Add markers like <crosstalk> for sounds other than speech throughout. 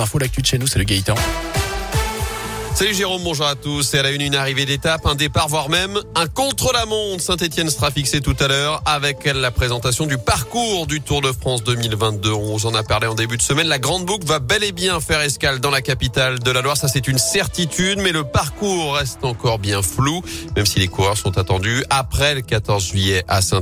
Info, l'actu de chez nous, c'est le Gaëtan. Salut Jérôme, bonjour à tous. Et à la une, une arrivée d'étape, un départ, voire même un contre-la-montre. Saint-Etienne sera fixé tout à l'heure avec la présentation du parcours du Tour de France 2022. On en a parlé en début de semaine. La Grande Boucle va bel et bien faire escale dans la capitale de la Loire. Ça, c'est une certitude, mais le parcours reste encore bien flou, même si les coureurs sont attendus après le 14 juillet à saint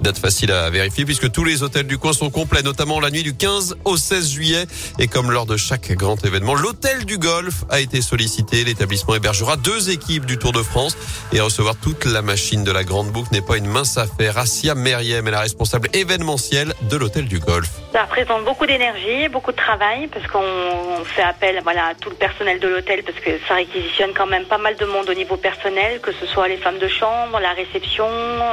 Date facile à vérifier puisque tous les hôtels du coin sont complets, notamment la nuit du 15 au 16 juillet. Et comme lors de chaque grand événement, l'hôtel du golf a été sollicité L'établissement hébergera deux équipes du Tour de France et recevoir toute la machine de la Grande Boucle n'est pas une mince affaire. Assia Meriem est la responsable événementielle de l'hôtel du Golf. Ça représente beaucoup d'énergie, beaucoup de travail parce qu'on fait appel voilà, à tout le personnel de l'hôtel parce que ça réquisitionne quand même pas mal de monde au niveau personnel, que ce soit les femmes de chambre, la réception,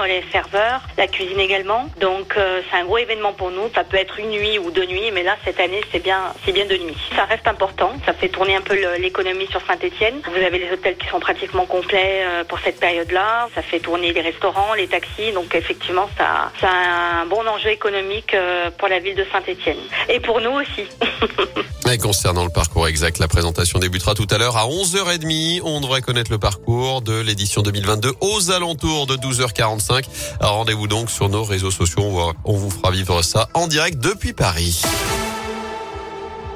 les serveurs, la cuisine également. Donc euh, c'est un gros événement pour nous. Ça peut être une nuit ou deux nuits, mais là cette année c'est bien, c'est bien de nuit. Ça reste important. Fait tourner un peu l'économie sur saint vous avez les hôtels qui sont pratiquement complets euh, pour cette période-là. Ça fait tourner les restaurants, les taxis. Donc effectivement, ça, ça a un bon enjeu économique euh, pour la ville de Saint-Etienne. Et pour nous aussi. <laughs> Et concernant le parcours exact, la présentation débutera tout à l'heure à 11h30. On devrait connaître le parcours de l'édition 2022 aux alentours de 12h45. Rendez-vous donc sur nos réseaux sociaux. On vous fera vivre ça en direct depuis Paris.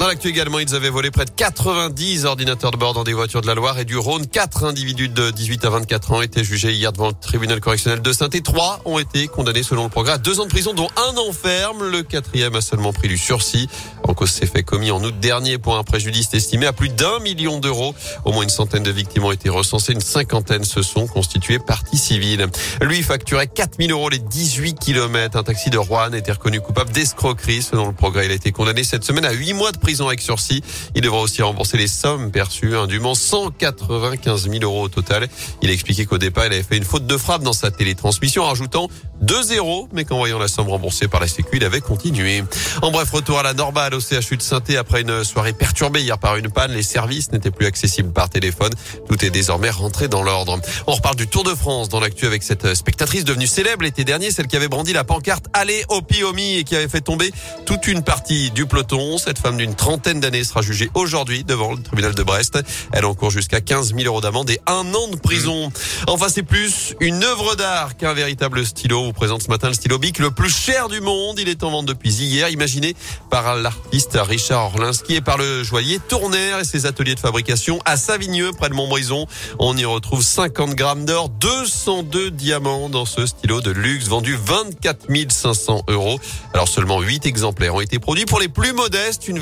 Dans l'actu également, ils avaient volé près de 90 ordinateurs de bord dans des voitures de la Loire et du Rhône. Quatre individus de 18 à 24 ans étaient jugés hier devant le tribunal correctionnel de saint Trois ont été condamnés selon le progrès à deux ans de prison, dont un an ferme. Le quatrième a seulement pris du sursis. En cause, ces faits commis en août dernier pour un préjudice estimé à plus d'un million d'euros. Au moins une centaine de victimes ont été recensées. Une cinquantaine se sont constituées partie civile. Lui facturait 4000 euros les 18 kilomètres. Un taxi de Rouen a été reconnu coupable d'escroquerie. Selon le progrès, il a été condamné cette semaine à huit mois de prison avec sursis. Il devra aussi rembourser les sommes perçues indûment, 195 000 euros au total. Il a expliqué qu'au départ, il avait fait une faute de frappe dans sa télétransmission, en rajoutant 2 zéros, mais qu'en voyant la somme remboursée par la Sécu, il avait continué. En bref, retour à la normale au CHU de saint après une soirée perturbée hier par une panne. Les services n'étaient plus accessibles par téléphone. Tout est désormais rentré dans l'ordre. On reparle du Tour de France dans l'actu avec cette spectatrice devenue célèbre l'été dernier, celle qui avait brandi la pancarte Allez au Piomi et qui avait fait tomber toute une partie du peloton. Cette femme d'une trentaine d'années sera jugée aujourd'hui devant le tribunal de Brest. Elle encourt jusqu'à 15 000 euros d'amende et un an de prison. Enfin, c'est plus une œuvre d'art qu'un véritable stylo. On vous présente ce matin le stylo Bic le plus cher du monde. Il est en vente depuis hier, imaginé par l'artiste Richard Orlinski et par le joaillier Tournaire et ses ateliers de fabrication à Savigneux, près de Montbrison. On y retrouve 50 grammes d'or, 202 diamants dans ce stylo de luxe vendu 24 500 euros. Alors seulement 8 exemplaires ont été produits. Pour les plus modestes, une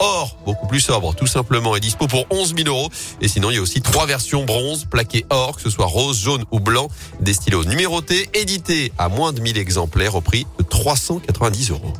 or, beaucoup plus sobre, tout simplement, est dispo pour 11 000 euros. Et sinon, il y a aussi trois versions bronze plaquées or, que ce soit rose, jaune ou blanc, des stylos numérotés, édités à moins de 1000 exemplaires au prix de 390 euros.